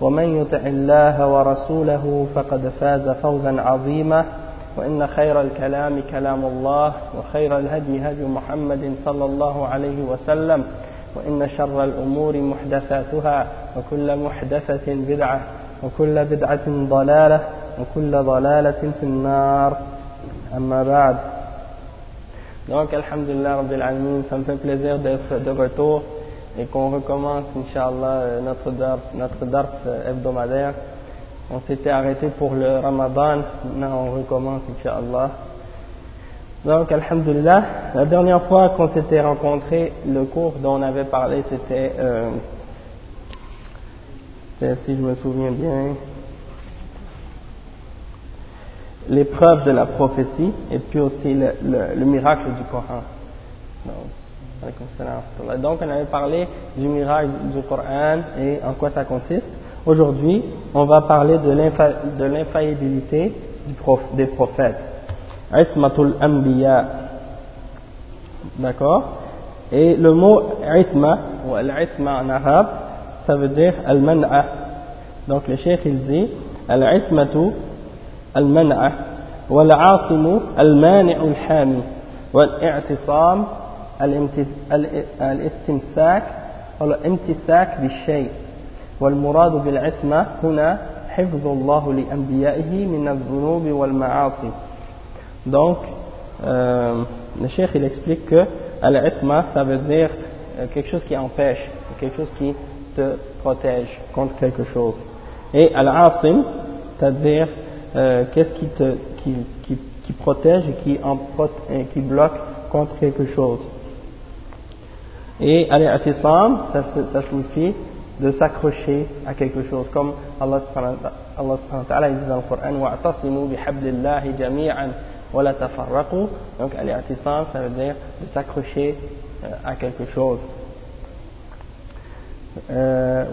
ومن يطع الله ورسوله فقد فاز فوزا عظيما وإن خير الكلام كلام الله وخير الهدي هدي محمد صلى الله عليه وسلم وإن شر الأمور محدثاتها وكل محدثة بدعة وكل بدعة ضلالة وكل ضلالة في النار. أما بعد. Donc, Alhamdulillah, Rabbil Alamin, ça me fait plaisir d'être de retour et qu'on recommence, Inch'Allah, notre dars, notre dars hebdomadaire. On s'était arrêté pour le Ramadan, maintenant on recommence, Inch'Allah. Donc, Alhamdulillah, la dernière fois qu'on s'était rencontrés, le cours dont on avait parlé, c'était, euh, si je me souviens bien, l'épreuve de la prophétie et puis aussi le, le, le miracle du Coran. Donc, donc, on avait parlé du miracle du Coran et en quoi ça consiste. Aujourd'hui, on va parler de l'infaillibilité des prophètes. Ismatul Anbiya. D'accord Et le mot Isma, ou Al-Isma en arabe, ça veut dire Al-Man'a. Donc le cheikh il dit Al-Ismatu المنعة والعاصم المانع الحامي والاعتصام الاستمساك والامتساك بالشيء والمراد بالعصمة هنا حفظ الله لأنبيائه من الذنوب والمعاصي donc euh, le cheikh il explique que al-isma ça veut dire quelque chose qui empêche quelque chose qui te protège contre quelque chose et al-asim c'est-à-dire euh, qu'est-ce qui, te, qui, qui, qui, protège et qui, en, qui bloque contre quelque chose. Et al-i'tisam, ça, ça signifie de s'accrocher à quelque chose, comme Allah subhanahu wa ta'ala dit dans le Coran wa'tasimu bihablillahi jami'an wa la tafarraqu. Donc al-i'tisam ça veut dire de s'accrocher à quelque chose. Euh,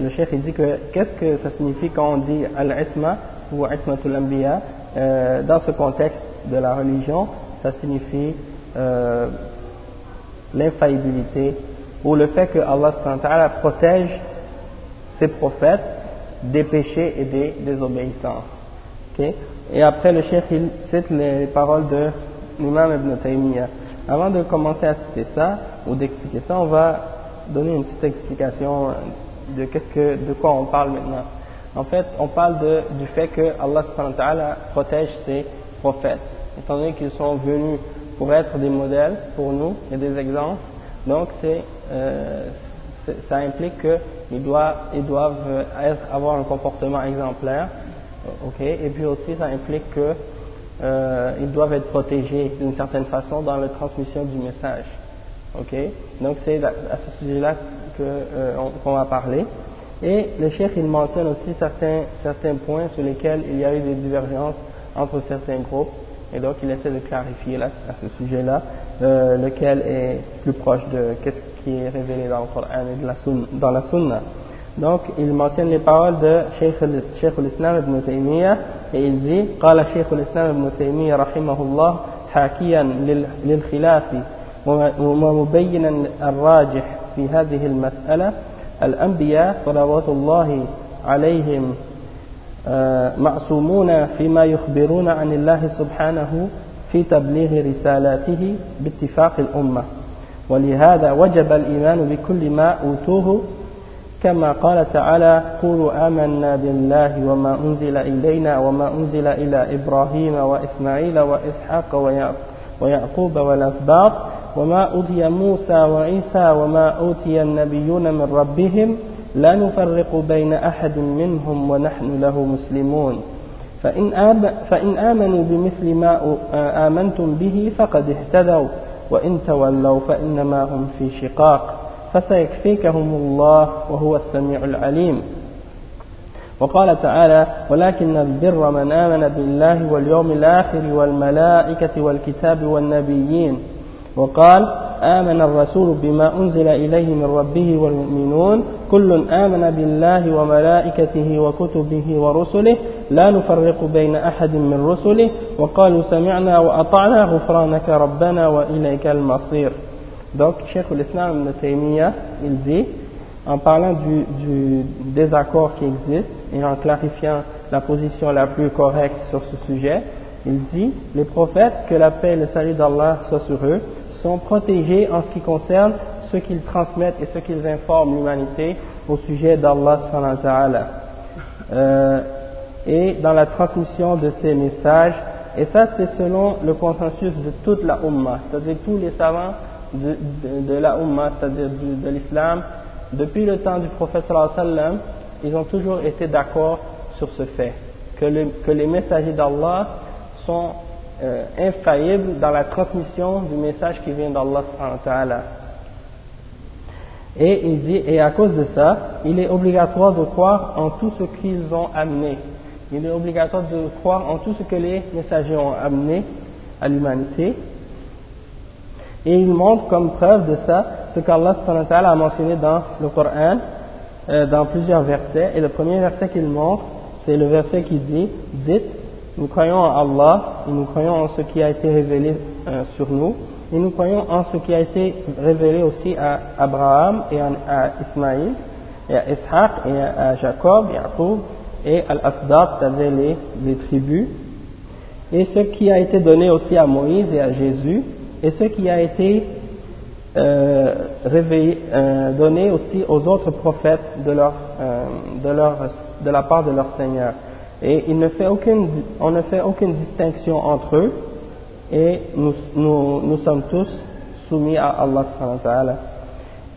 le chef il dit que qu'est-ce que ça signifie quand on dit al-isma ou ismatul anbiya? Euh, dans ce contexte de la religion ça signifie euh, l'infaillibilité ou le fait que Allah protège ses prophètes des péchés et des désobéissances. Okay? Et après, le chef il cite les paroles de l'imam Ibn Taymiyyah. Avant de commencer à citer ça ou d'expliquer ça, on va donner une petite explication de, qu'est-ce que, de quoi on parle maintenant. En fait, on parle de, du fait que Allah protège ses prophètes, étant donné qu'ils sont venus pour être des modèles pour nous et des exemples. Donc, c'est, euh, ça implique qu'ils doivent, ils doivent être, avoir un comportement exemplaire, ok? Et puis aussi, ça implique que euh, doivent être protégés d'une certaine façon dans la transmission du message, ok? Donc, c'est à ce sujet-là euh, qu'on va parler. Et le chef il mentionne aussi certains, certains points sur lesquels il y a eu des divergences entre certains groupes. Et donc il essaie de clarifier là, à ce sujet-là, euh, lequel est plus proche de qu'est-ce qui est révélé dans le Coran et de la sunna, dans la Sunna. Donc il mentionne les paroles de Cheikh al-Islam ibn Taymiyyah et il dit قال شيخ الإسلام ابن تيمية رحمه الله حاكيا للخلاف ومبينا الراجح في هذه المسألة الأنبياء صلوات الله عليهم معصومون فيما يخبرون عن الله سبحانه في تبليغ رسالاته باتفاق الأمة. ولهذا وجب الإيمان بكل ما أوتوه. كما قال تعالى قولوا آمنا بالله وما أنزل إلينا وما أنزل إلى إبراهيم وإسماعيل وإسحاق ويعقوب والأسباط. وما أوتي موسى وعيسى وما أوتي النبيون من ربهم لا نفرق بين أحد منهم ونحن له مسلمون. فإن, آب فإن آمنوا بمثل ما آمنتم به فقد اهتدوا وإن تولوا فإنما هم في شقاق. فسيكفيكهم الله وهو السميع العليم. وقال تعالى ولكن البر من آمن بالله واليوم الآخر والملائكة والكتاب والنبيين وقال آمن الرسول بما أنزل إليه من ربه والمؤمنون كل آمن بالله وملائكته وكتبه ورسله لا نفرق بين أحد من رسله وقالوا سمعنا وأطعنا غفرانك ربنا وإليك المصير Donc, Cheikh l'Islam Ibn il dit, en parlant du, du, désaccord qui existe et en clarifiant la position la plus correcte sur ce sujet, il dit, les prophètes, que la paix et le salut d'Allah soient sur eux, sont protégés en ce qui concerne ce qu'ils transmettent et ce qu'ils informent l'humanité au sujet d'Allah euh, et dans la transmission de ces messages et ça c'est selon le consensus de toute la Ummah c'est-à-dire tous les savants de, la Ummah c'est-à-dire de, l'islam. Depuis le temps du prophète sallam ils ont toujours été d'accord sur ce fait que, que les messagers d'Allah sont euh, infaillible dans la transmission du message qui vient d'Allah et il dit et à cause de ça il est obligatoire de croire en tout ce qu'ils ont amené. Il est obligatoire de croire en tout ce que les messagers ont amené à l'humanité. Et il montre comme preuve de ça ce qu'Allah a mentionné dans le Coran euh, dans plusieurs versets. Et le premier verset qu'il montre c'est le verset qui dit dites nous croyons en Allah nous croyons en ce qui a été révélé euh, sur nous. Et nous croyons en ce qui a été révélé aussi à Abraham et à Ismaïl et à Ishaq et à Jacob, et à Al-Asdaq, c'est-à-dire les, tribus. Et ce qui a été donné aussi à Moïse et à Jésus et ce qui a été euh, réveillé, euh, donné aussi aux autres prophètes de la part de leur Seigneur et on ne fait aucune distinction entre eux et nous, nous, nous sommes tous soumis à Allah.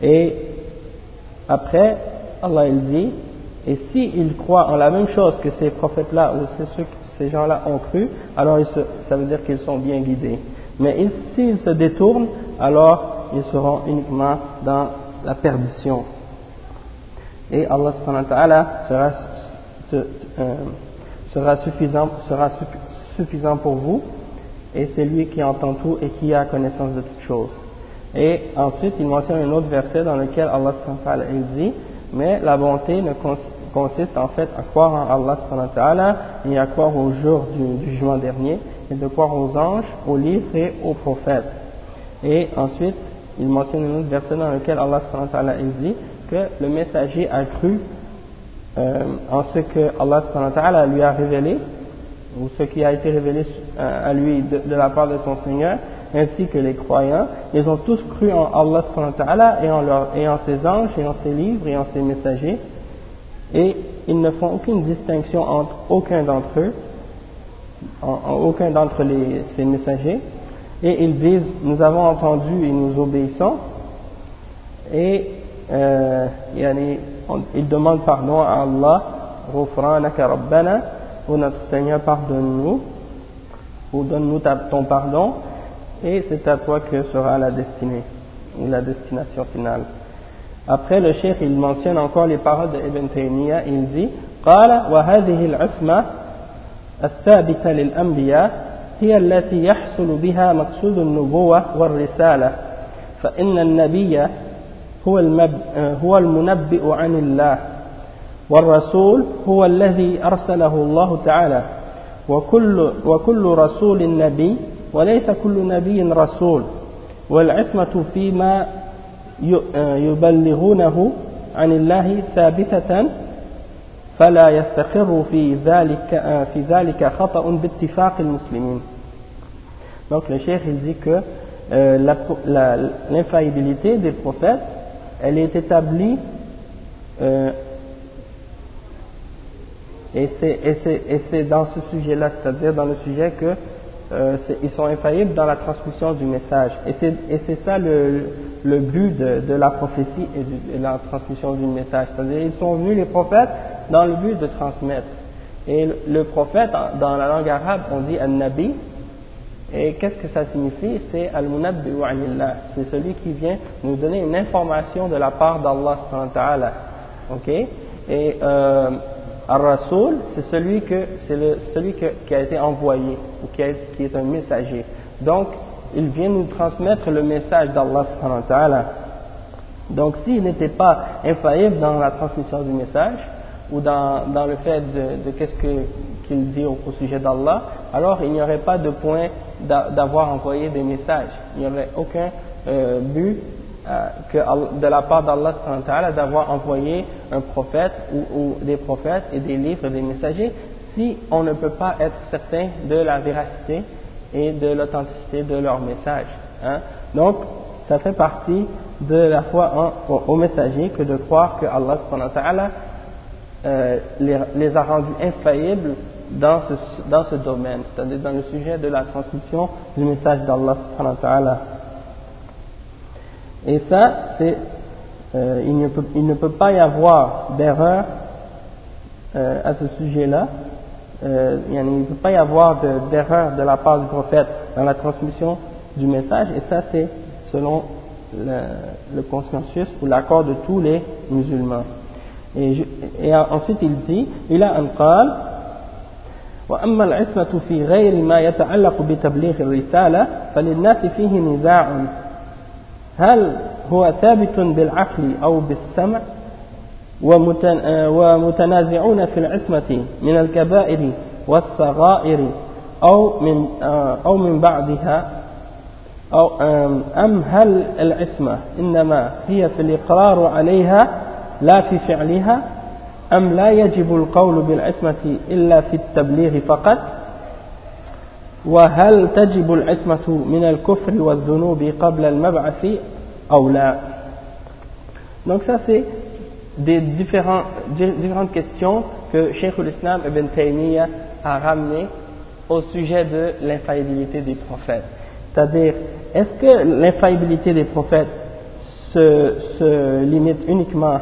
Et après, Allah il dit, et s'ils croient en la même chose que ces prophètes-là ou ceux, ces gens-là ont cru, alors ça veut dire qu'ils sont bien guidés. Mais s'ils se détournent, alors ils seront uniquement dans la perdition. Et Allah subhanahu wa ta'ala sera euh, sera suffisant, sera suffisant pour vous, et c'est lui qui entend tout et qui a connaissance de toutes choses. Et ensuite, il mentionne un autre verset dans lequel Allah dit, mais la bonté ne consiste en fait à croire en Allah et à croire au jour du, jugement dernier, et de croire aux anges, aux livres et aux prophètes. Et ensuite, il mentionne un autre verset dans lequel Allah dit que le messager a cru euh, en ce que Allah lui a révélé, ou ce qui a été révélé euh, à lui de, la part de son Seigneur, ainsi que les croyants, ils ont tous cru en Allah et en, leur, et en ses anges, et en ses livres, et en ses messagers, et ils ne font aucune distinction entre aucun d'entre eux, en, aucun d'entre ces messagers, et ils disent, nous avons entendu et nous obéissons, et euh, il demande pardon à Allah, Ghufranaka Rabbana, ou notre Seigneur pardonne-nous, ou donne-nous ton pardon, et c'est à toi que sera la destinée, ou la destination finale. Après, le cheikh, il mentionne encore les paroles d'Ibn Taymiyyah, il dit, قال وهذه العصمة الثابتة للأنبياء هي التي يحصل بها مقصود النبوة والرسالة فإن النبي هو, المب... هو المنبئ عن الله والرسول هو الذي أرسله الله تعالى. وكل, وكل رسول نبي وليس كل نبي رسول. والعصمة فيما يبلغونه عن الله ثابتة فلا يستقر في ذلك, في ذلك خطأ باتفاق المسلمين. Donc le cheikh il dit que euh, l'infaillibilité des prophètes elle est établie Euh, et c'est dans ce sujet-là, c'est-à-dire dans le sujet que euh, ils sont infaillibles dans la transmission du message. Et c'est ça le, but de, la prophétie et de, la transmission du message. C'est-à-dire ils sont venus les prophètes dans le but de transmettre. Et le, prophète, dans la langue arabe, on dit al-nabi. Et qu'est-ce que ça signifie? C'est al-munabbi C'est celui qui vient nous donner une information de la part d'Allah. Ok? Et euh, Ar-Rasoul, c'est celui, que, le, celui qui a été envoyé, ou qui, qui, est un messager. Donc, il vient nous transmettre le message d'Allah. Donc, s'il n'était pas infaillible dans la transmission du message, ou dans, dans le fait de, de qu'est-ce qu'il dit au, sujet d'Allah, alors il n'y aurait pas de point d'avoir envoyé des messages. Il n'y aurait aucun euh, but euh, que de la part d'Allah d'avoir envoyé un prophète ou, des prophètes et des livres des messagers si on ne peut pas être certain de la véracité et de l'authenticité de leur message. Hein. Donc, ça fait partie de la foi en, aux messagers que de croire que Allah euh, les, a rendus infaillibles dans ce, dans ce domaine, c'est-à-dire dans le sujet de la transmission du message d'Allah et ça, c'est, euh, il, ne peut, il, ne peut, pas y avoir d'erreur euh, à ce sujet-là. Euh, il ne peut pas y avoir d'erreur de, la part du prophète dans la transmission du message. Et ça, c'est selon le, le, consensus ou l'accord de tous les musulmans. Et, je, et ensuite, il dit, il a un قال وأما العصمة في غير ما يتعلق بتبليغ الرسالة فللناس فيه نزاع. هل هو ثابت بالعقل أو بالسمع؟ ومتنازعون في العصمة من الكبائر والصغائر أو من أو من بعدها أو أم هل العصمة إنما هي في الإقرار عليها لا في فعلها أم لا يجب القول بالعصمة إلا في التبليغ فقط وهل تجب العصمة من الكفر والذنوب قبل المبعث أو لا Donc ça c'est des différents, différentes questions que Cheikh l'Islam Ibn Taymiyyah a ramenées au sujet de l'infaillibilité des prophètes. C'est-à-dire, est-ce que l'infaillibilité des prophètes se, se limite uniquement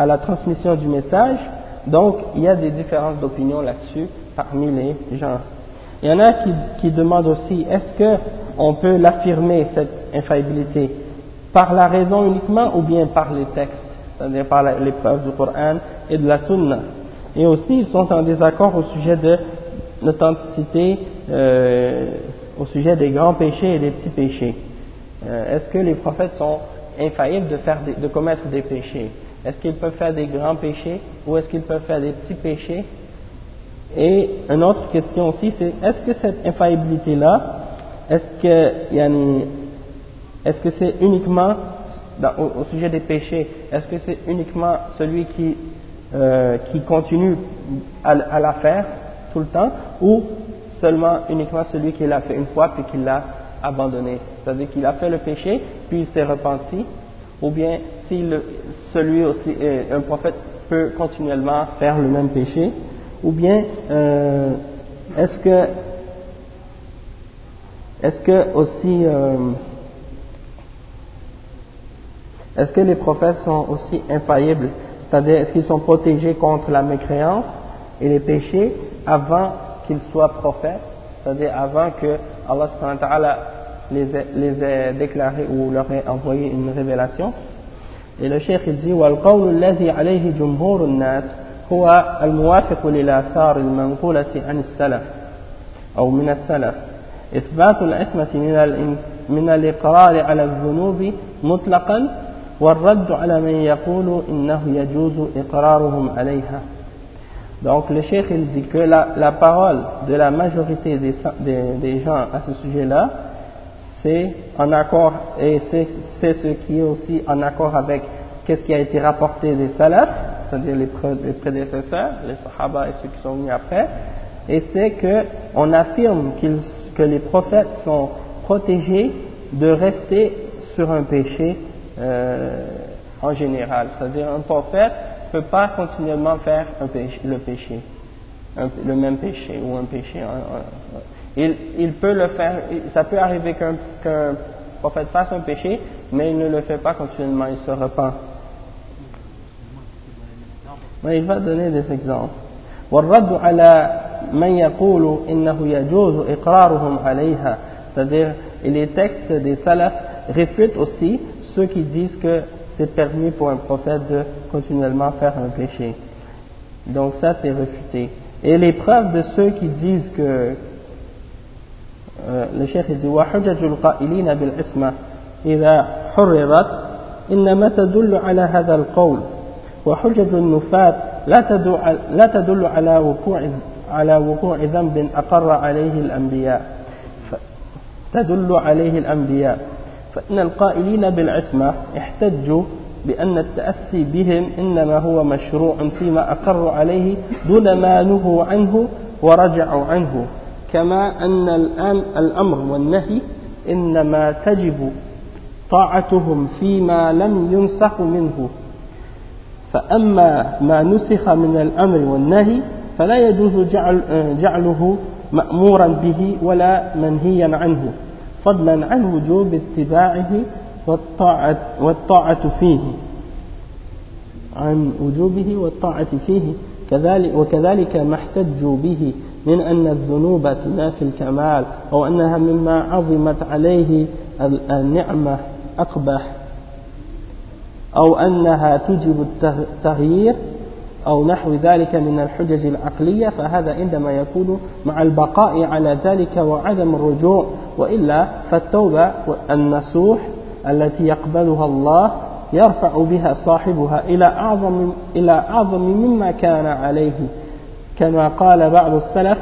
à la transmission du message Donc, il y a des différences d'opinion là-dessus parmi les gens. Il y en a qui, qui demandent aussi, est-ce qu'on peut l'affirmer, cette infaillibilité, par la raison uniquement ou bien par les textes, c'est-à-dire par les preuves du Coran et de la Sunna? Et aussi, ils sont en désaccord au sujet de l'authenticité, euh, au sujet des grands péchés et des petits péchés. Euh, est-ce que les prophètes sont infaillibles de, faire de commettre des péchés? Est-ce qu'ils peuvent faire des grands péchés ou est-ce qu'ils peuvent faire des petits péchés? Et une autre question aussi, c'est est-ce que cette infaillibilité-là, est-ce que, est-ce que c'est uniquement, au, sujet des péchés, est-ce que c'est uniquement celui qui, euh, qui continue à, la faire tout le temps, ou seulement uniquement celui qui l'a fait une fois puis qui l'a abandonné? C'est-à-dire qu'il a fait le péché, puis il s'est repenti, ou bien si le, celui aussi, un prophète peut continuellement faire le même péché, ou bien euh, est-ce que est-ce que aussi euh, est-ce que les prophètes sont aussi infaillibles c'est-à-dire est-ce qu'ils sont protégés contre la mécréance et les péchés avant qu'ils soient prophètes? C'est-à-dire avant que Allah les les ait déclarés ou leur ait envoyé une révélation? Et le cheikh il dit والقول الذي عليه جمهور الناس هو الموافق للآثار المنقولة عن السلف أو من السلف. إثبات العصمة من من الإقرار على الذنوب مطلقا والرد على من يقول إنه يجوز إقرارهم عليها. Donc le cheikh il dit que la, la parole de la majorité des, des, des gens à ce sujet-là, c'est en accord, et c'est ce qui est aussi en accord avec qu'est-ce qui a été rapporté des salafs, c'est-à-dire les, prédécesseurs, les sahaba et ceux qui sont venus après, et c'est qu'on affirme que les prophètes sont protégés de rester sur un péché euh, en général. C'est-à-dire un prophète ne peut pas continuellement faire le péché, le même péché ou un péché il, peut le faire, ça peut arriver qu'un prophète fasse un péché, mais il ne le fait pas continuellement, il se repent. Mais il va donner des exemples. c'est-à-dire les textes des salafs réfutent aussi ceux qui disent que c'est permis pour un prophète de continuellement faire un péché donc ça c'est réfuté et les preuves de ceux qui disent que cheikh dit وحجج القائلين بالعصمة إذا حررت إنما تدل على هذا القول وحجج النفاة لا تدل, لا تدل على وقوع على وقوع ذنب أقر عليه الأنبياء. تدل عليه الأنبياء. فإن القائلين بالعصمة احتجوا بأن التأسي بهم إنما هو مشروع فيما أقر عليه دون ما نهوا عنه ورجعوا عنه. كما أن الأمر والنهي إنما تجب طاعتهم فيما لم ينسخ منه. فأما ما نسخ من الأمر والنهي فلا يجوز جعل جعله مأمورا به ولا منهيا عنه فضلا عن وجوب اتباعه والطاعة, والطاعة فيه. عن وجوبه والطاعة فيه. كذلك وكذلك ما احتجوا به من أن الذنوب تنافي الكمال أو أنها مما عظمت عليه النعمة أقبح. أو أنها توجب التغيير أو نحو ذلك من الحجج العقلية فهذا عندما يكون مع البقاء على ذلك وعدم الرجوع. وإلا فالتوبة النصوح التي يقبلها الله يرفع بها صاحبها إلى أعظم, إلى أعظم مما كان عليه. كما قال بعض السلف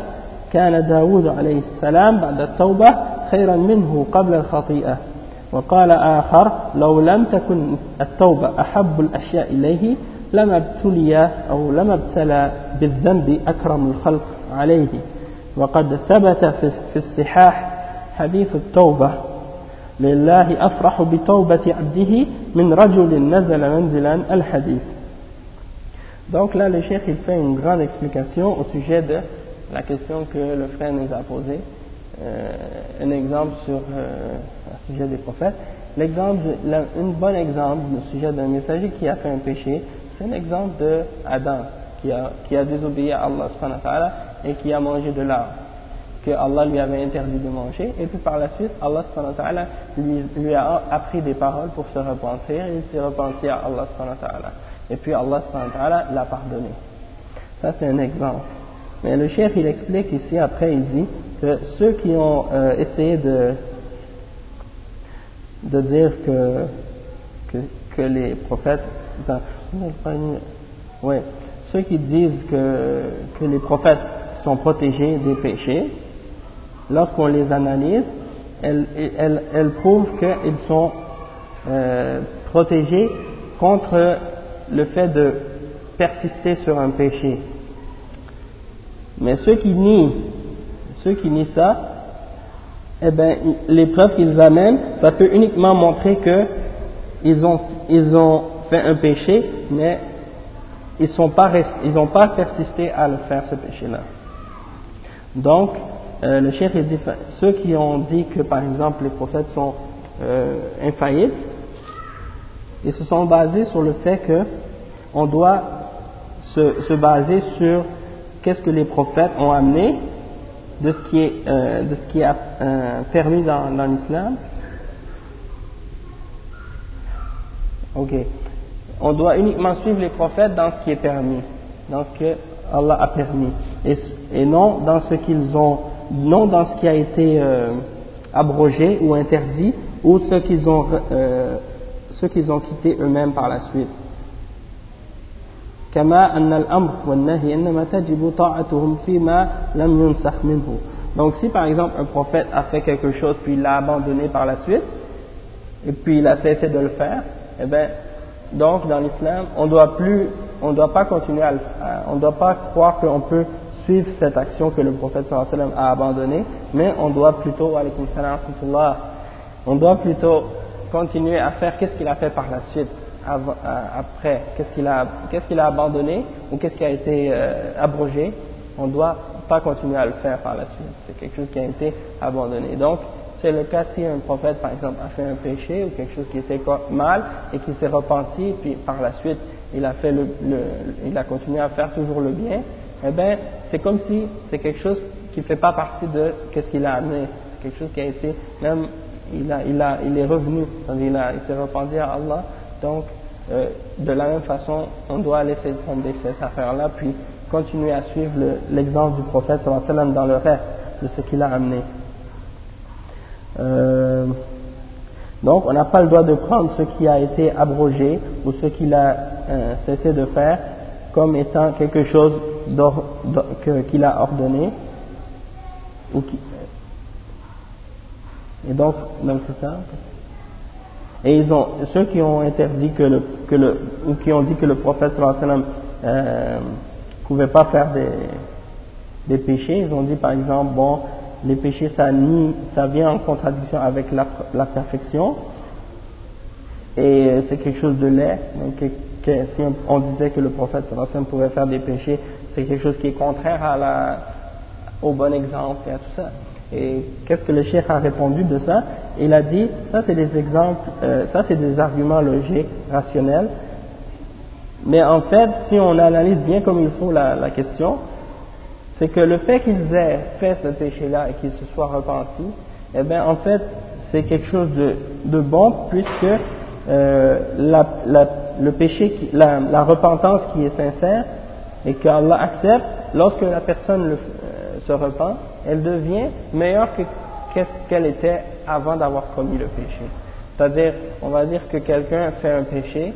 كان داود عليه السلام بعد التوبة خيرا منه قبل الخطيئة. وقال آخر لو لم تكن التوبة أحب الأشياء إليه لما ابتلي أو لما ابتلى بالذنب أكرم الخلق عليه. وقد ثبت في الصحاح حديث التوبة لله أفرح بتوبة عبده من رجل نزل منزلا الحديث. Donc là, le chef, il fait une grande explication au sujet de la question que le frère nous a posée. Euh, un exemple sur euh, le sujet des prophètes. L'exemple, un bon exemple au sujet d'un messager qui a fait un péché, c'est un exemple de Adam qui a, qui a désobéi à Allah subhanahu et qui a mangé de l'arbre que Allah lui avait interdit de manger et puis par la suite Allah subhanahu lui, lui a appris des paroles pour se repentir et il s'est repenti à Allah subhanahu et puis Allah l'a pardonné. Ça c'est un exemple. Mais le chef il explique ici après il dit que ceux qui ont euh, essayé de de dire que, que, que les prophètes ouais, ceux qui disent que, que les prophètes sont protégés des péchés, lorsqu'on les analyse, elles, elles, elles prouvent qu'ils sont euh, protégés contre le fait de persister sur un péché. Mais ceux qui nient, ceux qui nient ça, eh bien, les preuves qu'ils amènent, ça peut uniquement montrer que ils ont, ils ont fait un péché, mais ils n'ont pas, pas persisté à le faire, ce péché-là. Donc, euh, le chef dit, ceux qui ont dit que, par exemple, les prophètes sont euh, infaillibles, ils se sont basés sur le fait que on doit se, se baser sur qu'est-ce que les prophètes ont amené de ce qui est, euh, de ce qui euh, permis dans, dans l'islam. Ok on doit uniquement suivre les prophètes dans ce qui est permis, dans ce que Allah a permis, et, non dans ce qu'ils ont, non dans ce qui a été euh, abrogé ou interdit, ou ce qu'ils ont, ce qu'ils ont quitté eux-mêmes par la suite. Donc si par exemple un prophète a fait quelque chose puis il l'a abandonné par la suite, et puis il a cessé de le faire, eh bien donc, dans l'islam, on doit plus, on doit pas continuer à, on ne doit pas croire qu'on peut suivre cette action que le prophète sallam a abandonnée, mais on doit plutôt, on doit plutôt continuer à faire qu'est-ce qu'il a fait par la suite, après, qu'est-ce qu'il a, abandonné ou qu'est-ce qui a été euh, abrogé, on ne doit pas continuer à le faire par la suite. C'est quelque chose qui a été abandonné. Donc, c'est le cas si un prophète, par exemple, a fait un péché ou quelque chose qui était mal et qui s'est repenti, puis par la suite, il a continué à faire toujours le bien, eh bien, c'est comme si c'est quelque chose qui ne fait pas partie de qu'est-ce qu'il a amené. C'est quelque chose qui a été, même, il, a, il, a, il est revenu, il, il s'est repenti à Allah. Donc, euh, de la même façon, on doit laisser tomber cette affaire-là, puis continuer à suivre l'exemple du prophète sallam dans le reste de ce qu'il a amené. Euh, donc, on n'a pas le droit de prendre ce qui a été abrogé ou ce qu'il a euh, cessé de faire comme étant quelque chose qu'il a ordonné. Ou qui, et donc, donc c'est ça. Et ils ont, ceux qui ont interdit que le, que le, ou qui ont dit que le prophète sallam euh, pouvait pas faire des, des péchés, ils ont dit par exemple, bon, les péchés ça, nie, ça vient en contradiction avec la, la perfection, et c'est quelque chose de laid, donc que, si on, disait que le prophète sallam pouvait faire des péchés, c'est quelque chose qui est contraire à la, au bon exemple et à tout ça. Et qu'est-ce que le cheikh a répondu de ça? Il a dit, ça c'est des exemples, euh, ça c'est des arguments logiques, rationnels, mais en fait, si on analyse bien comme il faut la, la question, c'est que le fait qu'ils aient fait ce péché-là et qu'ils se soient repentis, eh bien en fait, c'est quelque chose de, de bon puisque euh, la, la, le péché, qui, la, la, repentance qui est sincère et qu'Allah accepte, lorsque la personne le, euh, se repent, elle devient meilleure que qu'est-ce qu'elle était avant d'avoir commis le péché. C'est-à-dire, on va dire que quelqu'un fait un péché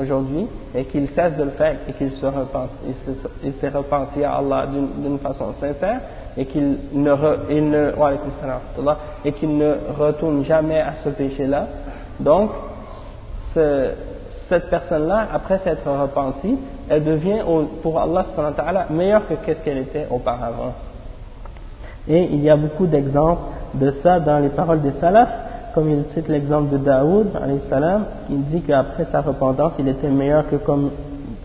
aujourd'hui et qu'il cesse de le faire et qu'il se repente, il s'est repenti à Allah d'une façon sincère et qu'il ne, il ne, et qu'il ne retourne jamais à ce péché-là. Donc, ce, cette personne-là, après s'être repentie, elle devient pour Allah meilleure que qu'est-ce qu'elle était auparavant. Et il y a beaucoup d'exemples de ça dans les paroles des salafs, comme il cite l'exemple de Daoud, il dit qu'après sa repentance, il était meilleur que, comme,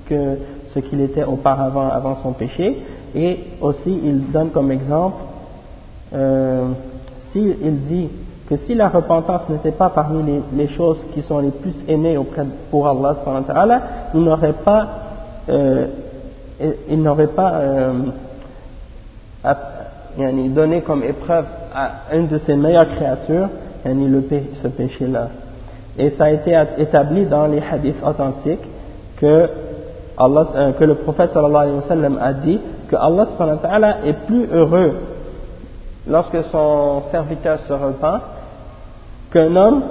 que ce qu'il était auparavant, avant son péché. Et aussi, il donne comme exemple, euh, il dit que si la repentance n'était pas parmi les, les, choses qui sont les plus aimées auprès, pour Allah, il n'aurait pas, euh, il n'aurait pas euh, donné comme épreuve à une de ses meilleures créatures, le, ce péché-là. Et ça a été établi dans les hadiths authentiques euh, que le prophète sallallahu alayhi wa sallam a dit que Allah subhanahu wa ta'ala est plus heureux lorsque son serviteur se repent qu'un homme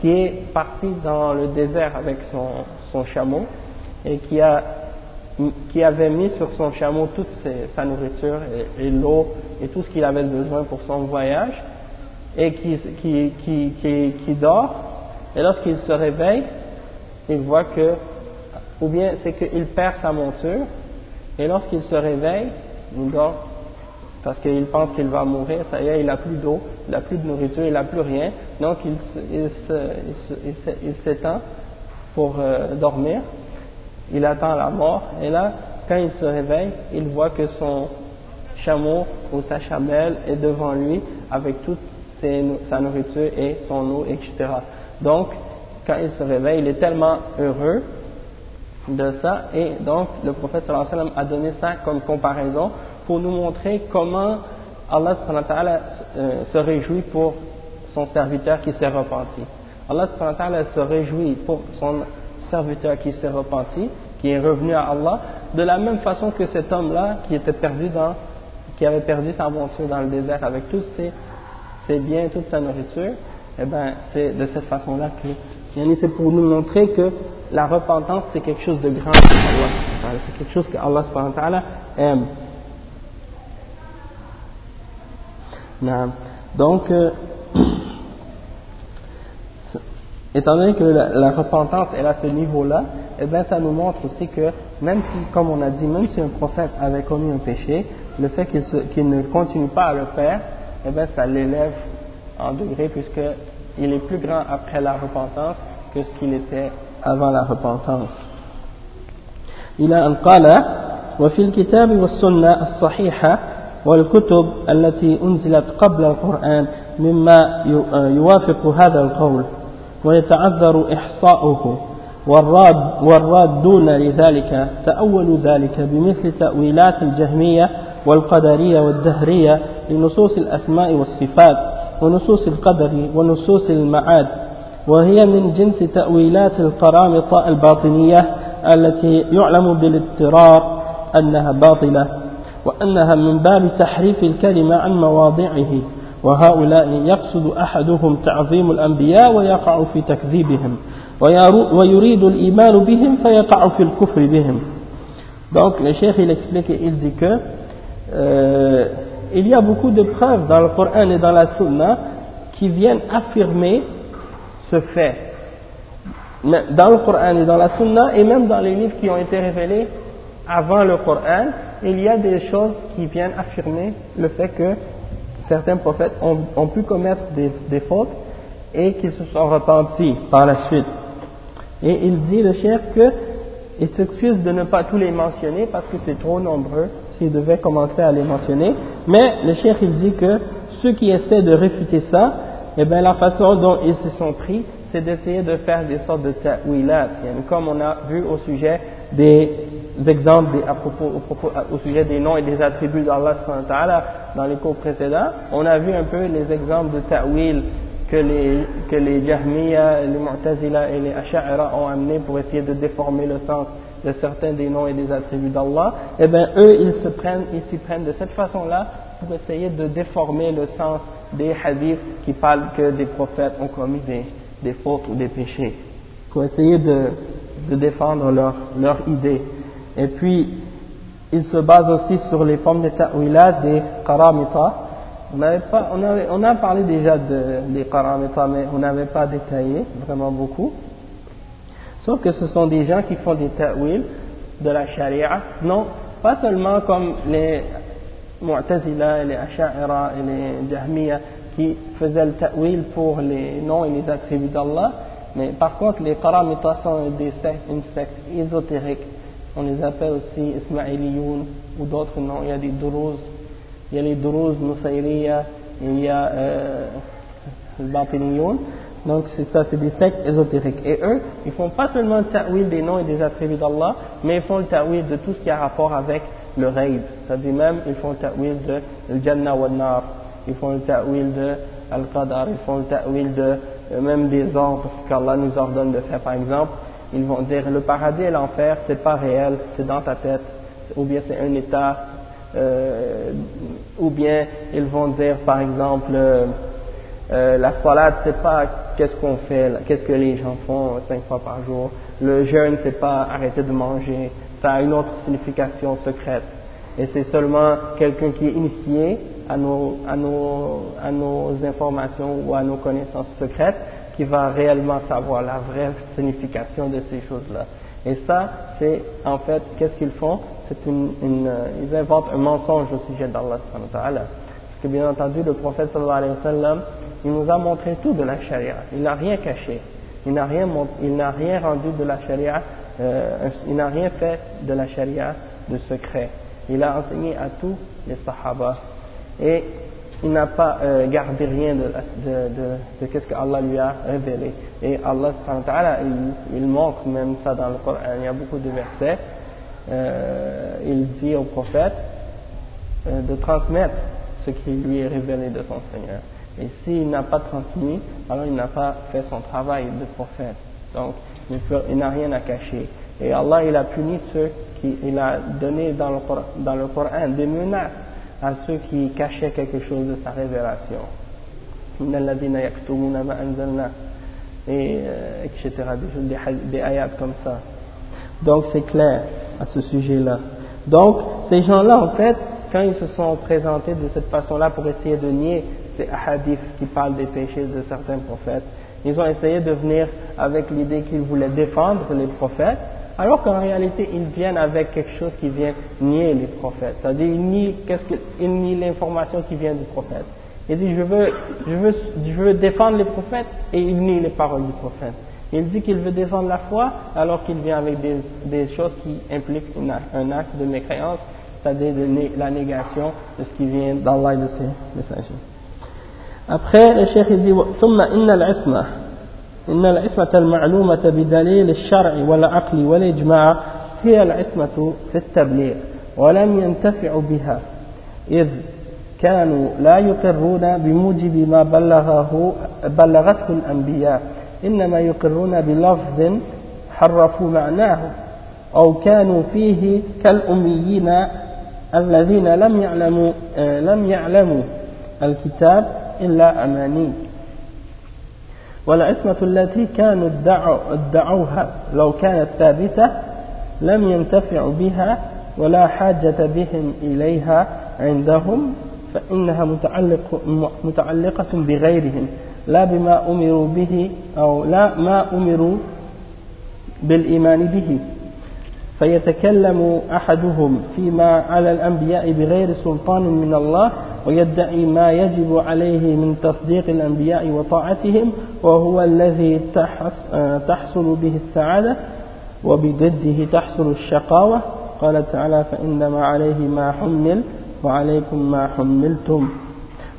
qui est parti dans le désert avec son chameau et qui, a, qui avait mis sur son chameau toute sa nourriture et, l'eau et tout ce qu'il avait besoin pour son voyage et qui, qui, qui, qui dort, et lorsqu'il se réveille, il voit que, ou bien c'est qu'il perd sa monture, et lorsqu'il se réveille, il dort parce qu'il pense qu'il va mourir, ça y est, il n'a plus d'eau, il n'a plus de nourriture, il n'a plus rien, donc il, il, il s'étend pour euh, dormir, il attend la mort, et là, quand il se réveille, il voit que son chameau ou sa chamelle est devant lui avec toute sa nourriture et son eau, etc. Donc, quand il se réveille, il est tellement heureux de ça, et donc le prophète sallam a donné ça comme comparaison pour nous montrer comment Allah euh, se réjouit pour son serviteur qui s'est repenti. Allah se réjouit pour son serviteur qui s'est repenti, qui est revenu à Allah, de la même façon que cet homme-là qui était perdu dans, qui avait perdu sa monture dans le désert avec tous ses c'est bien toute sa nourriture, eh ben, c'est de cette façon-là que c'est pour nous montrer que la repentance c'est quelque chose de grand. C'est quelque chose que Allah aime. Donc, euh, étant donné que la, repentance est à ce niveau-là, eh bien, ça nous montre aussi que même si, comme on a dit, même si un prophète avait commis un péché, le fait qu'il ne continue pas à le faire, eh bien, ça l'élève en degré puisqu'il est plus grand après la repentance que ce qu'il était avant la repentance. إلى أن قال وفي الكتاب والسنة الصحيحة والكتب التي أنزلت قبل القرآن مما يوافق هذا القول ويتعذر إحصاؤه والراد والرادون لذلك تأولوا ذلك بمثل تأويلات الجهمية والقدرية والدهرية لنصوص الأسماء والصفات ونصوص القدر ونصوص المعاد وهي من جنس تأويلات القرامطة الباطنية التي يعلم بالاضطرار أنها باطلة وأنها من باب تحريف الكلمة عن مواضعه. وهؤلاء يقصد أحدهم تعظيم الأنبياء ويقع في تكذيبهم ويريد الإيمان بهم فيقع في الكفر بهم Donc le cheikh il explique et il dit que euh, il y a beaucoup de preuves dans le Coran et dans la Sunna qui viennent affirmer ce fait. Dans le Coran et dans la Sunna et même dans les livres qui ont été révélés avant le Coran, il y a des choses qui viennent affirmer le fait que certains prophètes ont, pu commettre des, fautes et qui se sont repentis par la suite. Et il dit le chef que il s'excuse de ne pas tous les mentionner parce que c'est trop nombreux s'il devait commencer à les mentionner. Mais le chef il dit que ceux qui essaient de réfuter ça, eh bien la façon dont ils se sont pris, c'est d'essayer de faire des sortes de ta'wilat. Comme on a vu au sujet des exemples au, sujet des noms et des attributs d'Allah dans les cours précédents, on a vu un peu les exemples de ta'wil que les, que les Jahmiya, Mu'tazila et les Asha'ira ont amené pour essayer de déformer le sens de certains des noms et des attributs d'Allah, eh bien eux ils s'y prennent de cette façon-là pour essayer de déformer le sens des hadiths qui parlent que des prophètes ont commis des, fautes ou des péchés, pour essayer de, de défendre leur, leur idée. Et puis, ils se basent aussi sur les formes de ta'wilat des karamita, on, pas, on, avait, on a parlé déjà de, des paramètres, mais on n'avait pas détaillé vraiment beaucoup. Sauf que ce sont des gens qui font des ta'wil de la charia. Non, pas seulement comme les Mu'tazila, les Asha'ira les Jahmiya qui faisaient le ta'wil pour les noms et les attributs d'Allah, mais par contre les paramètres sont des sectes, une secte ésotérique. On les appelle aussi Ismailiyoun ou d'autres noms. Il y a des Duruz il y a les Duruz Nusayriya, il y a euh, Batiniyoun. Donc ça, c'est des sectes ésotériques. Et eux, ils font pas seulement le ta'wil des noms et des attributs d'Allah, mais ils font le ta'wil de tout ce qui a rapport avec le raid. C'est-à-dire même, ils font le ta'wil de Jannah wa nar, ils font le ta'wil de Al-Qadar, ils font le ta'wil de euh, même des ordres qu'Allah nous ordonne de faire. Par exemple, ils vont dire le paradis et l'enfer, c'est pas réel, c'est dans ta tête, ou bien c'est un état euh, ou bien ils vont dire par exemple euh, euh, la salade c'est pas qu'est-ce qu'on fait, qu'est-ce que les gens font cinq fois par jour. Le jeûne c'est pas arrêter de manger, ça a une autre signification secrète. Et c'est seulement quelqu'un qui est initié à nos, informations ou à nos connaissances secrètes qui va réellement savoir la vraie signification de ces choses-là. Et ça, c'est en fait, qu'est-ce qu'ils font? C'est une, ils inventent un mensonge au sujet d'Allah Parce que bien entendu, le prophète alayhi wa sallam, il nous a montré tout de la charia. Il n'a rien caché. Il n'a rien, il n'a rien rendu de la charia, euh, il n'a rien fait de la charia de secret. Il a enseigné à tous les sahaba. Et il n'a pas euh, gardé rien de, de, qu'est-ce que Allah lui a révélé. Et Allah il, il montre même ça dans le Coran. Il y a beaucoup de versets euh, il dit au prophète euh, de transmettre ce qui lui est révélé de son Seigneur. Et s'il n'a pas transmis, alors il n'a pas fait son travail de prophète. Donc, il n'a rien à cacher. Et Allah, il a puni ceux qui, il a donné dans le Coran des menaces à ceux qui cachaient quelque chose de sa révélation. Et, euh, etc. Des, ayats comme ça. Donc c'est clair à ce sujet-là. Donc ces gens-là, en fait, quand ils se sont présentés de cette façon-là pour essayer de nier ces hadiths qui parlent des péchés de certains prophètes, ils ont essayé de venir avec l'idée qu'ils voulaient défendre les prophètes, alors qu'en réalité ils viennent avec quelque chose qui vient nier les prophètes. C'est-à-dire ils nient, nient l'information qui vient du prophète. Ils disent je veux, je veux, je veux défendre les prophètes et ils nient les paroles du prophète. Il dit qu'il veut défendre la foi alors qu'il vient avec des, des choses qui impliquent un acte de mécréance, c'est-à-dire la négation de ce qui vient d'Allah et de ses messagers. Après, le cheikh dit إن العصمة المعلومة بدليل الشرع والعقل والإجماع هي العصمة في التبليغ ولم ينتفعوا بها إذ كانوا لا يقرون بموجب ما بلغه بلغته الأنبياء إنما يقرون بلفظ حرفوا معناه أو كانوا فيه كالأميين الذين لم يعلموا لم يعلموا الكتاب إلا أماني. والعصمة التي كانوا ادعوها لو كانت ثابتة لم ينتفعوا بها ولا حاجة بهم إليها عندهم فإنها متعلق متعلقة بغيرهم لا بما أمروا به أو لا ما أمروا بالإيمان به. فيتكلم أحدهم فيما على الأنبياء بغير سلطان من الله ويدعي ما يجب عليه من تصديق الأنبياء وطاعتهم وهو الذي تحصل به السعادة وبضده تحصل الشقاوة. قال تعالى فإنما عليه ما حمل وعليكم ما حملتم.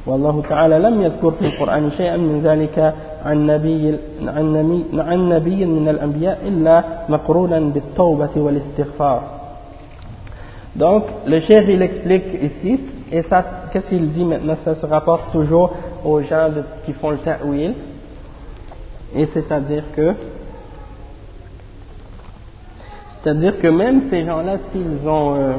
والله تعالى لم يذكر في القرآن شيئا من ذلك عن نبي, عن نبي, عن نبي من الأنبياء إلا مقرونا بالتوبة والاستغفار. Donc, le chef il explique ici, et ça, qu'est-ce qu'il dit maintenant? Ça se rapporte toujours aux gens qui font le ta'wil, et c'est-à-dire que, c'est-à-dire que même ces gens-là, s'ils ont, euh,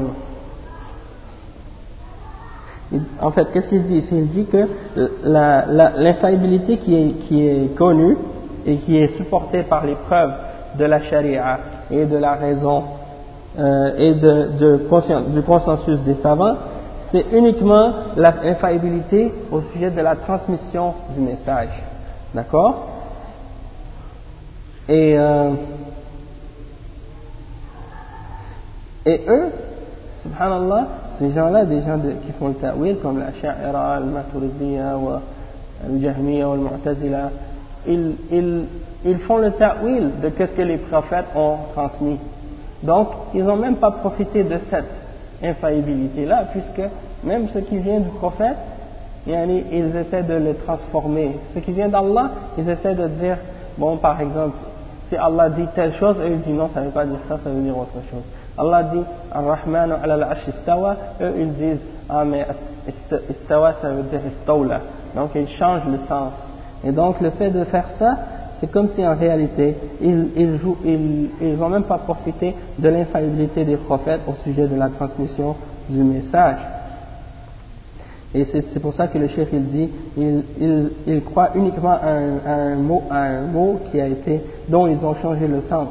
en fait, qu'est-ce qu'il dit Il dit que l'infaillibilité qui est, qui est connue et qui est supportée par les preuves de la charia et de la raison euh, et de, de du consensus des savants, c'est uniquement l'infaillibilité au sujet de la transmission du message. D'accord? Et, euh, et eux, subhanallah, ces gens-là, des gens qui font le ta'wil, comme la Sha'ira, le Maturidiyya, le Jahmiya, le Mu'tazila, ils, ils, ils font le ta'wil de ce que les prophètes ont transmis. Donc, ils n'ont même pas profité de cette infaillibilité-là, puisque même ce qui vient du prophète, ils essaient de le transformer. Ce qui vient d'Allah, ils essaient de dire, bon, par exemple, si Allah dit telle chose, eux ils disent non, ça ne veut pas dire ça, ça veut dire autre chose. Allah dit Ar-Rahman ala al-Arsh istawa, eux ils disent Ah, mais istawa ça veut dire istawla. Donc ils changent le sens. Et donc le fait de faire ça, c'est comme si en réalité ils ils, jouent, ils, ils ont même pas profité de l'infaillibilité des prophètes au sujet de la transmission du message. Et c'est pour ça que le chef il dit, il, il, il croit uniquement à un, mot, à un mot qui a été, dont ils ont changé le sens.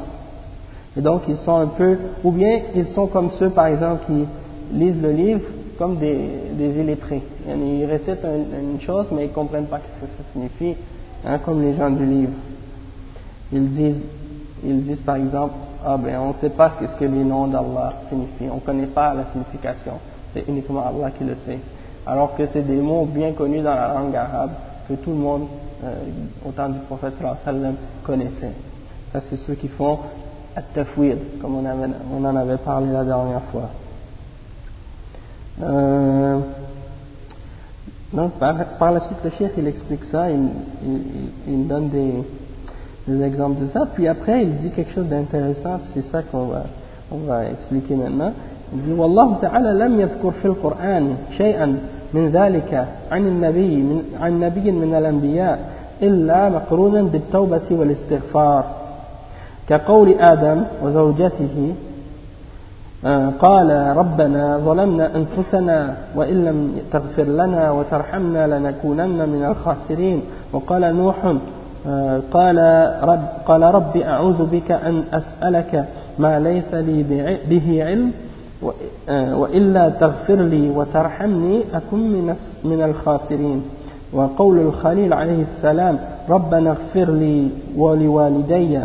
Et donc ils sont un peu, ou bien ils sont comme ceux par exemple qui lisent le livre comme des, des illettrés. Ils récitent une, chose mais ils ne comprennent pas ce que ça signifie, hein, comme les gens du livre. Ils disent, ils disent par exemple, ah ben on ne sait pas ce que les noms d'Allah signifient, on ne connaît pas la signification, c'est uniquement Allah qui le sait. Alors que c'est des mots bien connus dans la langue arabe que tout le monde, euh, au temps du prophète sallam, connaissait. Ça c'est ceux qui font at-tafwid, comme on, avait, on, en avait parlé la dernière fois. Euh, donc par, par, la suite le chef il explique ça, il, il, il donne des, des, exemples de ça, puis après il dit quelque chose d'intéressant, c'est ça qu'on va, on va expliquer maintenant. Il dit والله تعالى لم يذكر في القرآن شيئا من ذلك عن النبي عن نبي من الأنبياء إلا مقرونا بالتوبة والاستغفار كقول آدم وزوجته قال ربنا ظلمنا أنفسنا وإن لم تغفر لنا وترحمنا لنكونن من الخاسرين. وقال نوح قال رب, قال رب أعوذ بك أن أسألك ما ليس لي به علم آه، وإلا تغفر لي وترحمني أكن من الخاسرين. وقول الخليل عليه السلام ربنا اغفر لي ولوالدي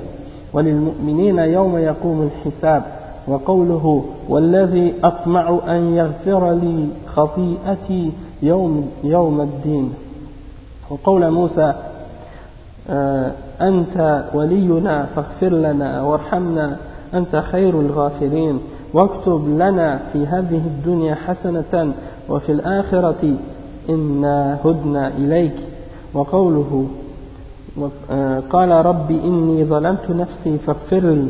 وللمؤمنين يوم يقوم الحساب. وقوله والذي أطمع أن يغفر لي خطيئتي يوم, يوم الدين. وقول موسى أنت ولينا فاغفر لنا وارحمنا أنت خير الغافرين واكتب لنا في هذه الدنيا حسنة وفي الآخرة إنا هدنا إليك. وقوله قال رب إني ظلمت نفسي فاغفر لي.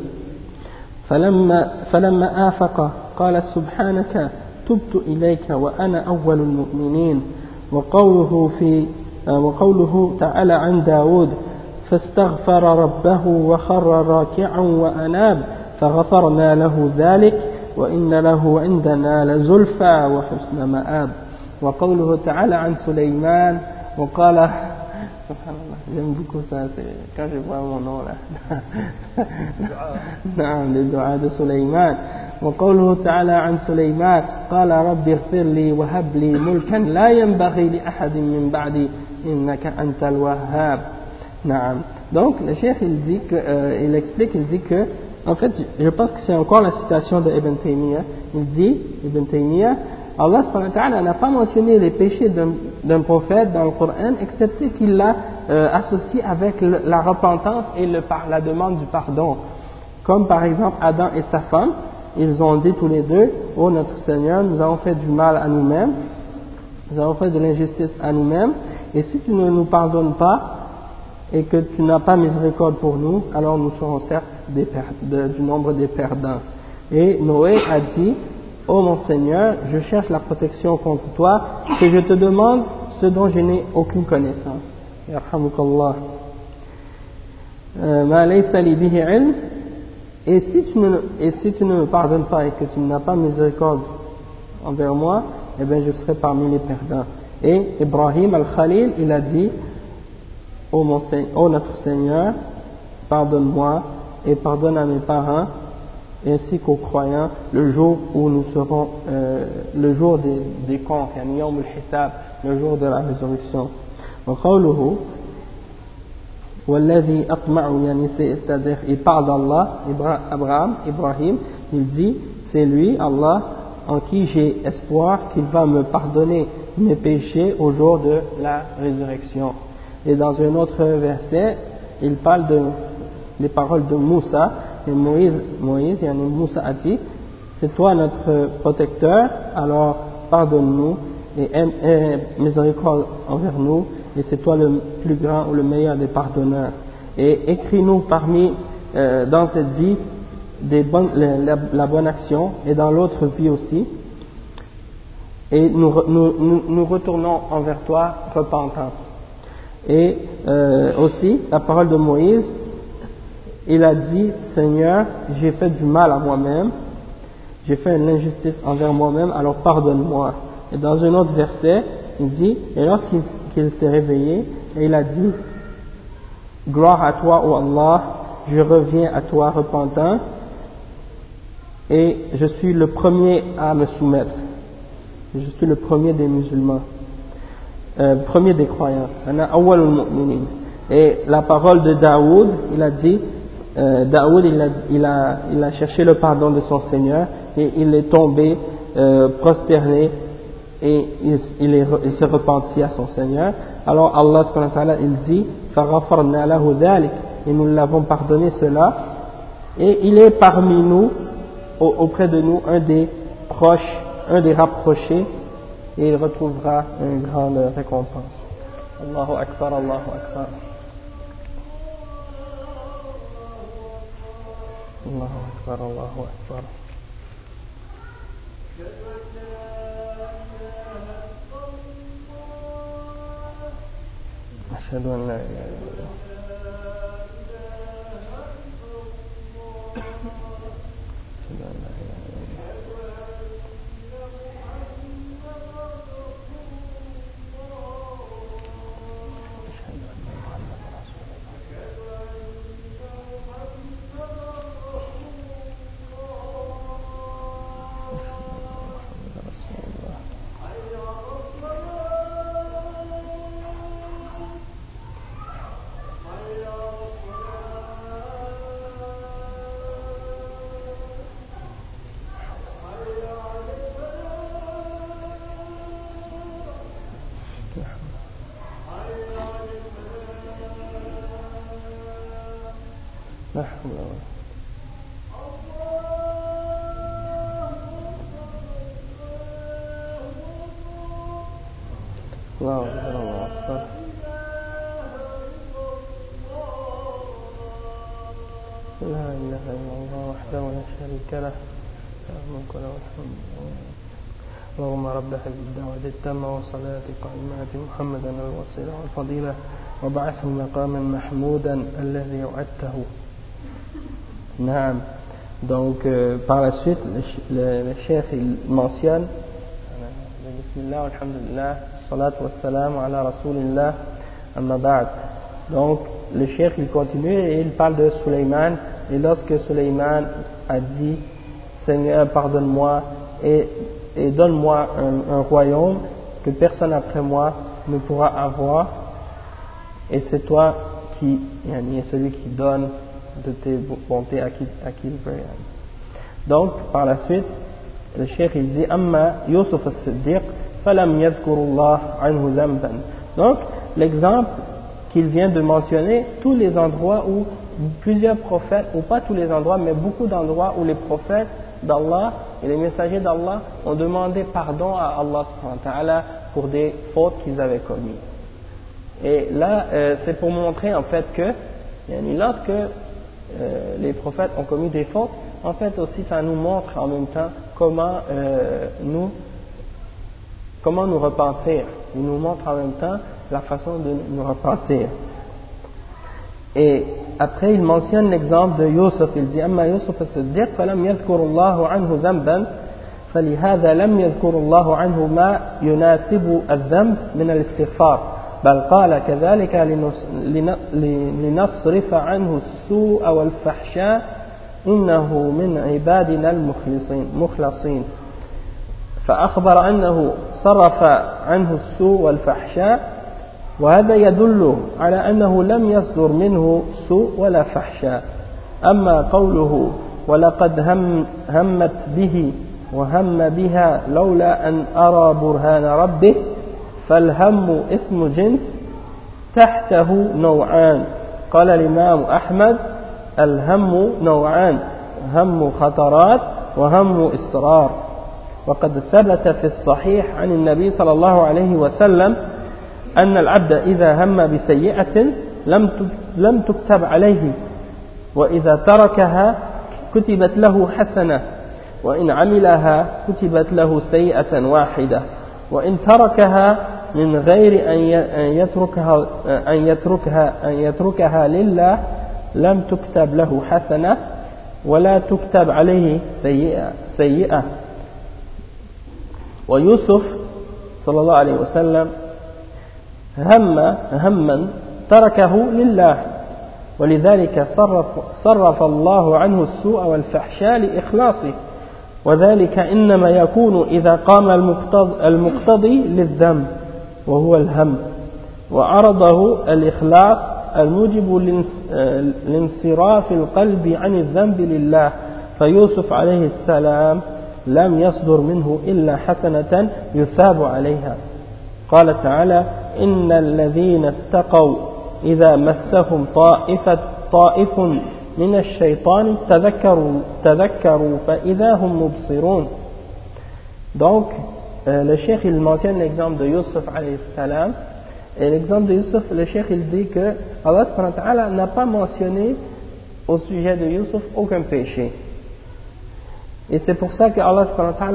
فلما, فلما آفق قال سبحانك تبت إليك وأنا أول المؤمنين. وقوله, في وقوله تعالى عن داود فاستغفر ربه وخر راكعا وأناب فغفرنا له ذلك وإن له عندنا لزلفى وحسن مآب. وقوله تعالى عن سليمان وقال J'aime beaucoup ça. نعم للدعاء سليمان. وقوله تعالى عن سليمان قال رب اغفر لي وهب لي ملكا لا ينبغي لأحد من بعدي إنك أنت الوهاب. Donc, le cheikh, il dit que, euh, explique, il dit que, en fait, je pense que c'est encore la citation de Ibn Taymiyyah. Il dit, Ibn Taymiyyah, Allah subhanahu n'a pas mentionné les péchés d'un prophète dans le Coran, excepté qu'il l'a euh, associé avec la repentance et la demande du pardon. Comme par exemple Adam et sa femme, ils ont dit tous les deux, Ô notre Seigneur, nous avons fait du mal à nous-mêmes, nous avons fait de l'injustice à nous-mêmes, et si tu ne nous pardonnes pas, et que tu n'as pas miséricorde pour nous, alors nous serons certes du nombre des perdants. Et Noé a dit, Ô mon Seigneur, je cherche la protection contre toi, que je te demande ce dont je n'ai aucune connaissance. Euh, et si, tu ne, et si tu ne me pardonnes pas et que tu n'as pas miséricorde envers moi, eh bien je serai parmi les perdants. Et Ibrahim al-Khalil, il a dit, ô oh notre Seigneur, pardonne-moi et pardonne à mes parents ainsi qu'aux croyants le jour où nous serons, euh, le jour des, des le jour de la résurrection. c'est-à-dire, il parle d'Allah, Abraham, Ibrahim, il dit, c'est lui, Allah, en qui j'ai espoir qu'il va me pardonner mes péchés au jour de la résurrection et dans un autre verset il parle de les paroles de Moussa et Moïse, Moïse et Moussa a dit C'est toi notre protecteur, alors pardonne-nous et aie miséricorde envers nous, et c'est toi le plus grand ou le meilleur des pardonneurs. Et écris-nous parmi, euh, dans cette vie, des la, bonne action, et dans l'autre vie aussi, et nous, nous, nous, retournons envers toi repentants. Et euh, aussi, la parole de Moïse, il a dit, Seigneur, j'ai fait du mal à moi-même, j'ai fait une injustice envers moi-même, alors pardonne-moi. Et dans un autre verset, il dit, et lorsqu'il s'est réveillé, il a dit, Gloire à toi, ô Allah, je reviens à toi repentant, et je suis le premier à me soumettre. Je suis le premier des musulmans, euh, premier des croyants. Et la parole de Daoud, il a dit, euh, Daoud il a, il, a, il a, cherché le pardon de son Seigneur et il est tombé euh, prosterné et il, il, est, il s'est repenti à son Seigneur. Alors Allah il dit et nous l'avons pardonné cela et il est parmi nous auprès de nous un des proches, un des rapprochés et il retrouvera une grande récompense. Allahu Akbar, Allahu Akbar. الله أكبر الله أكبر أشهد أن لا إله إلا الله الله أكبر الله أكبر. لا إله إلا الله وحده لا شريك له. له الحمد. اللهم رب هذه الدعوة التامة والصلاة قائمة محمدا الوسيلة والفضيلة وبعثه مقاما محمودا الذي وعدته. Donc, euh, par la suite, le, le, chef il mentionne Bismillah, alhamdulillah, salatu wassalam ala rasulillah, amma. Donc, le chef il continue et il parle de Sulaiman. Et lorsque Sulaiman a dit Seigneur, pardonne-moi et, et donne-moi un, un royaume que personne après moi ne pourra avoir, et c'est toi qui, est celui qui donne de tes bontés à qui. Donc, par la suite, le cheikh il dit Amma Yusuf al-Siddiq falam yadhkurullah anhu zamban. Donc, l'exemple qu'il vient de mentionner, tous les endroits où plusieurs prophètes, ou pas tous les endroits, mais beaucoup d'endroits où les prophètes d'Allah et les messagers d'Allah ont demandé pardon à Allah pour des fautes qu'ils avaient commises. Et là, euh, c'est pour montrer en fait que lorsque euh, les prophètes ont commis des fautes, en fait aussi ça nous montre en même temps comment euh, nous comment nous repentir. Il nous montre en même temps la façon de nous repentir. Et après il mentionne l'exemple de Yusuf, il dit أما يوسف الصديق فلم يذكر الله عنه ذنبا فلهذا لم يذكر الله عنه ما يناسب الذنب من الاستغفار بل قال كذلك لنصرف عنه السوء والفحشاء إنه من عبادنا المخلصين فأخبر أنه صرف عنه السوء والفحشاء وهذا يدل على أنه لم يصدر منه سوء ولا فحشاء. أما قوله ولقد هم همت به وهم بها لولا أن أرى برهان ربه فالهم اسم جنس تحته نوعان. قال الإمام أحمد الهم نوعان هم خطرات وهم إصرار. وقد ثبت في الصحيح عن النبي صلى الله عليه وسلم أن العبد إذا هم بسيئة لم تكتب عليه وإذا تركها كتبت له حسنة وإن عملها كتبت له سيئة واحدة وإن تركها من غير أن يتركها أن يتركها أن يتركها لله لم تكتب له حسنة ولا تكتب عليه سيئة, سيئة. ويوسف صلى الله عليه وسلم هم هما تركه لله ولذلك صرف, صرف الله عنه السوء والفحشاء لإخلاصه. وذلك إنما يكون إذا قام المقتضي للذنب. وهو الهم وعرضه الإخلاص الموجب لانصراف القلب عن الذنب لله. فيوسف عليه السلام لم يصدر منه إلا حسنة يثاب عليها. قال تعالى إن الذين اتقوا إذا مسهم طائفة طائف من الشيطان تذكروا تذكروا فإذا هم مبصرون. Donc, euh, le cheikh il mentionne l'exemple de Yusuf salam. Et l'exemple de Yusuf, le cheikh il dit que Allah n'a pas mentionné au sujet de Yusuf aucun péché. Et c'est pour ça que Allah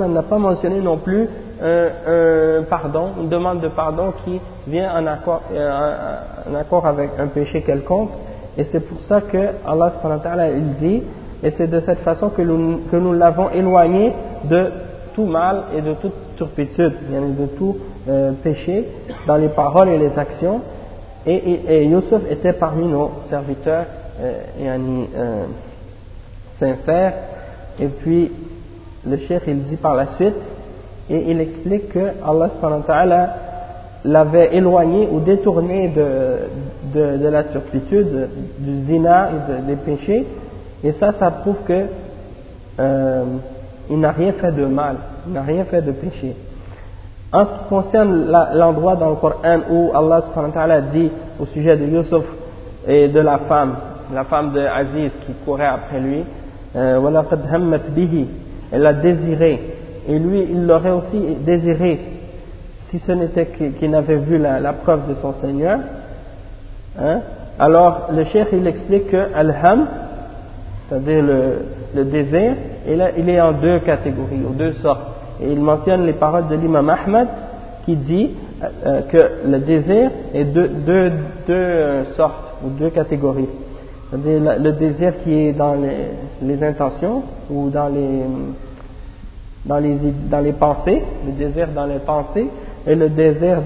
n'a pas mentionné non plus un, pardon, une demande de pardon qui vient en accord, euh, en accord avec un péché quelconque. Et c'est pour ça que Allah il dit, et c'est de cette façon que nous, que nous l'avons éloigné de tout mal et de toute turpitude, de tout euh, péché dans les paroles et les actions. Et, et, et Youssef était parmi nos serviteurs euh, euh, sincères. Et puis, le cheikh il dit par la suite, et il explique que Allah l'avait éloigné ou détourné de, de, la turpitude, du zina et de, des péchés, et ça, ça prouve que il n'a rien fait de mal, il n'a rien fait de péché. En ce qui concerne l'endroit dans le Coran où Allah dit au sujet de Yusuf et de la femme, la femme de Aziz qui courait après lui, euh, elle a désiré, et lui il l'aurait aussi désiré si ce n'était qu'il n'avait vu la, preuve de son Seigneur. Hein. Alors le cheikh il explique que Al-Ham, c'est-à-dire le, désir, il, il est en deux catégories, ou deux sortes. Et il mentionne les paroles de l'imam Ahmad qui dit euh, que le désir est de deux, deux sortes ou deux catégories. C'est-à-dire le désir qui est dans les, intentions ou dans les, dans, les, dans les pensées, le désir dans les pensées et le désir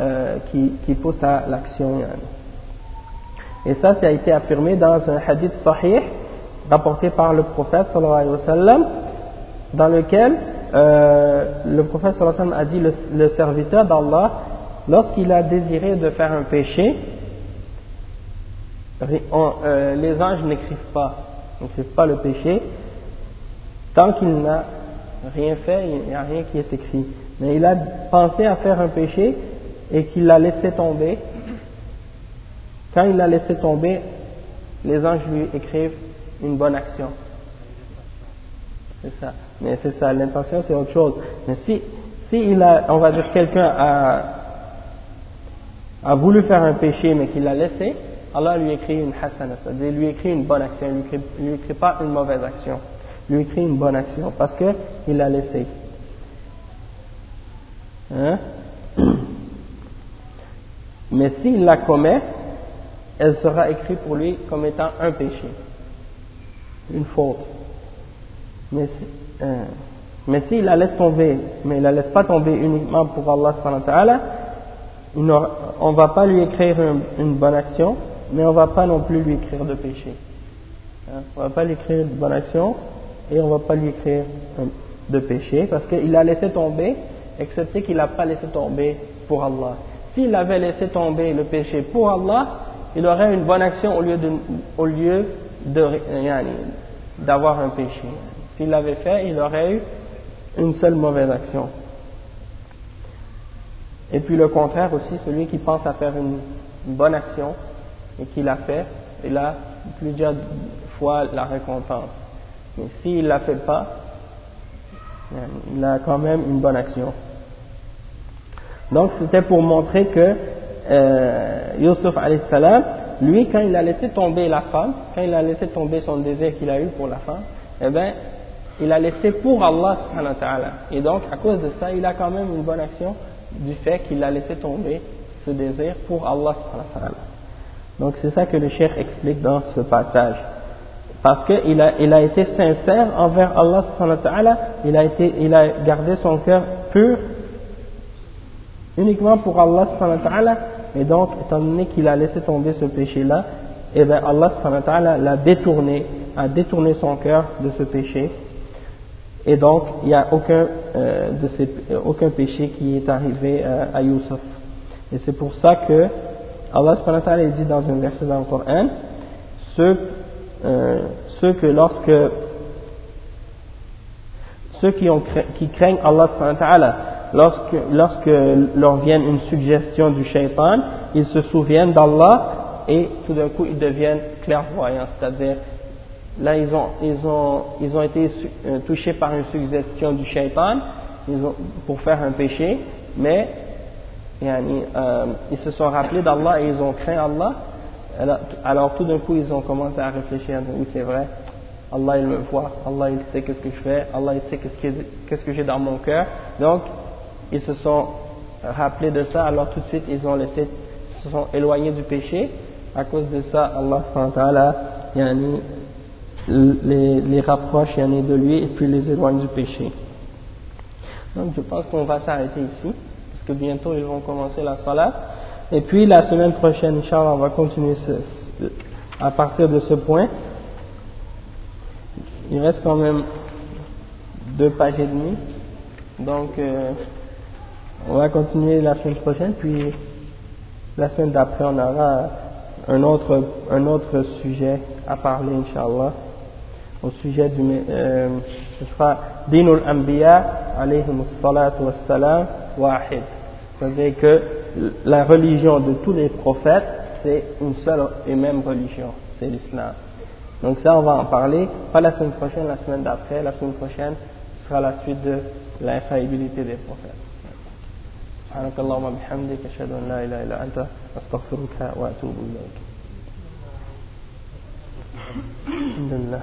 euh, qui, qui pousse à l'action. Et ça, ça a été affirmé dans un hadith sahih rapporté par le prophète sallallahu alayhi wa dans lequel euh, le prophète sallallahu a dit le, serviteur d'Allah, lorsqu'il a désiré de faire un péché, euh, les anges n'écrivent pas, n'écrivent pas le péché, tant qu'il n'a rien fait, il n'y a rien qui est écrit. Mais il a pensé à faire un péché et qu'il l'a laissé tomber. Quand il l'a laissé tomber, les anges lui écrivent une bonne action. C'est ça. Mais c'est ça, l'intention c'est autre chose. Mais si, si il a, on va dire quelqu'un a, a voulu faire un péché mais qu'il l'a laissé, Allah lui écrit une hasana, c'est-à-dire lui écrit une bonne action, lui écrit, lui écrit pas une mauvaise action, lui écrit une bonne action parce que il l'a laissé. Hein? Mais s'il la commet, elle sera écrite pour lui comme étant un péché, une faute. Mais si, mais s'il la laisse tomber, mais il la laisse pas tomber uniquement pour Allah on ne va pas lui écrire une, bonne action, mais on ne va pas non plus lui écrire de péché. Hein? On ne va pas lui écrire de bonne action et on ne va pas lui écrire de péché parce qu'il a laissé tomber, excepté qu'il n'a pas laissé tomber pour Allah. S'il avait laissé tomber le péché pour Allah, il aurait une bonne action au lieu de, au lieu d'avoir un péché. S'il l'avait fait, il aurait eu une seule mauvaise action. Et puis le contraire aussi, celui qui pense à faire une, bonne action et qui l'a fait, il a plusieurs fois la récompense. Mais s'il ne la fait pas, il a quand même une bonne action. Donc c'était pour montrer que euh, Yusuf salam, lui quand il a laissé tomber la femme, quand il a laissé tomber son désir qu'il a eu pour la femme, eh bien il a laissé pour Allah subhanahu. Et donc, à cause de ça, il a quand même une bonne action du fait qu'il a laissé tomber ce désir pour Allah subhanahu. Donc, c'est ça que le cheikh explique dans ce passage. Parce qu'il a, il a été sincère envers Allah subhanahu il a, été, il a gardé son cœur pur uniquement pour Allah subhanahu et donc, étant donné qu'il a laissé tomber ce péché-là, et eh bien Allah l'a détourné, a détourné son cœur de ce péché, et donc, il n'y a aucun, euh, de ces, euh, aucun péché qui est arrivé euh, à Youssef. Et c'est pour ça que Allah subhanahu dit dans un verset dans le Coran, ceux, ceux que lorsque ceux qui, ont, qui craignent Allah subhanahu lorsque, lorsque leur vient une suggestion du shaitan, ils se souviennent d'Allah et tout d'un coup ils deviennent clairvoyants, c'est-à-dire là ils ont, ils ont, ils ont été euh, touchés par une suggestion du shaitan pour faire un péché, mais euh, ils se sont rappelés d'Allah et ils ont craint Allah. Alors, tout d'un coup ils ont commencé à réfléchir, oui c'est vrai, Allah il me voit, Allah il sait qu'est-ce que je fais, Allah il sait qu'est-ce que j'ai dans mon cœur. Donc ils se sont rappelés de ça, alors tout de suite ils ont laissé, se sont éloignés du péché. À cause de ça, Allah les, les rapproche de lui et puis les éloigne du péché. Donc je pense qu'on va s'arrêter ici, parce que bientôt ils vont commencer la salat. Et puis la semaine prochaine, Inch'Allah, on va continuer à partir de ce point. Il reste quand même deux pages et demie. Donc euh, on va continuer la semaine prochaine, puis la semaine d'après on aura un autre, un autre sujet à parler, Inch'Allah au sujet du, euh, ce sera Dinul Anbiya alayhim salatu wassalam wahid. C'est-à-dire que la religion de tous les prophètes, c'est une seule et même religion. c'est l'islam. Donc ça, on va en parler, pas la semaine prochaine, la semaine d'après, la semaine prochaine sera la suite de l'infaillibilité des prophètes. سبحانك اللهم وبحمدك أشهد أن لا إله إلا أنت أستغفرك وأتوب إليك الحمد لله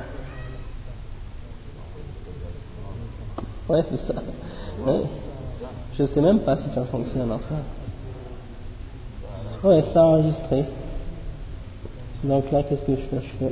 Ouais, c'est ça. Ouais. Je sais même pas si ça fonctionne enfin. Ouais, ça enregistré. Donc là, qu'est-ce que je fais Je fais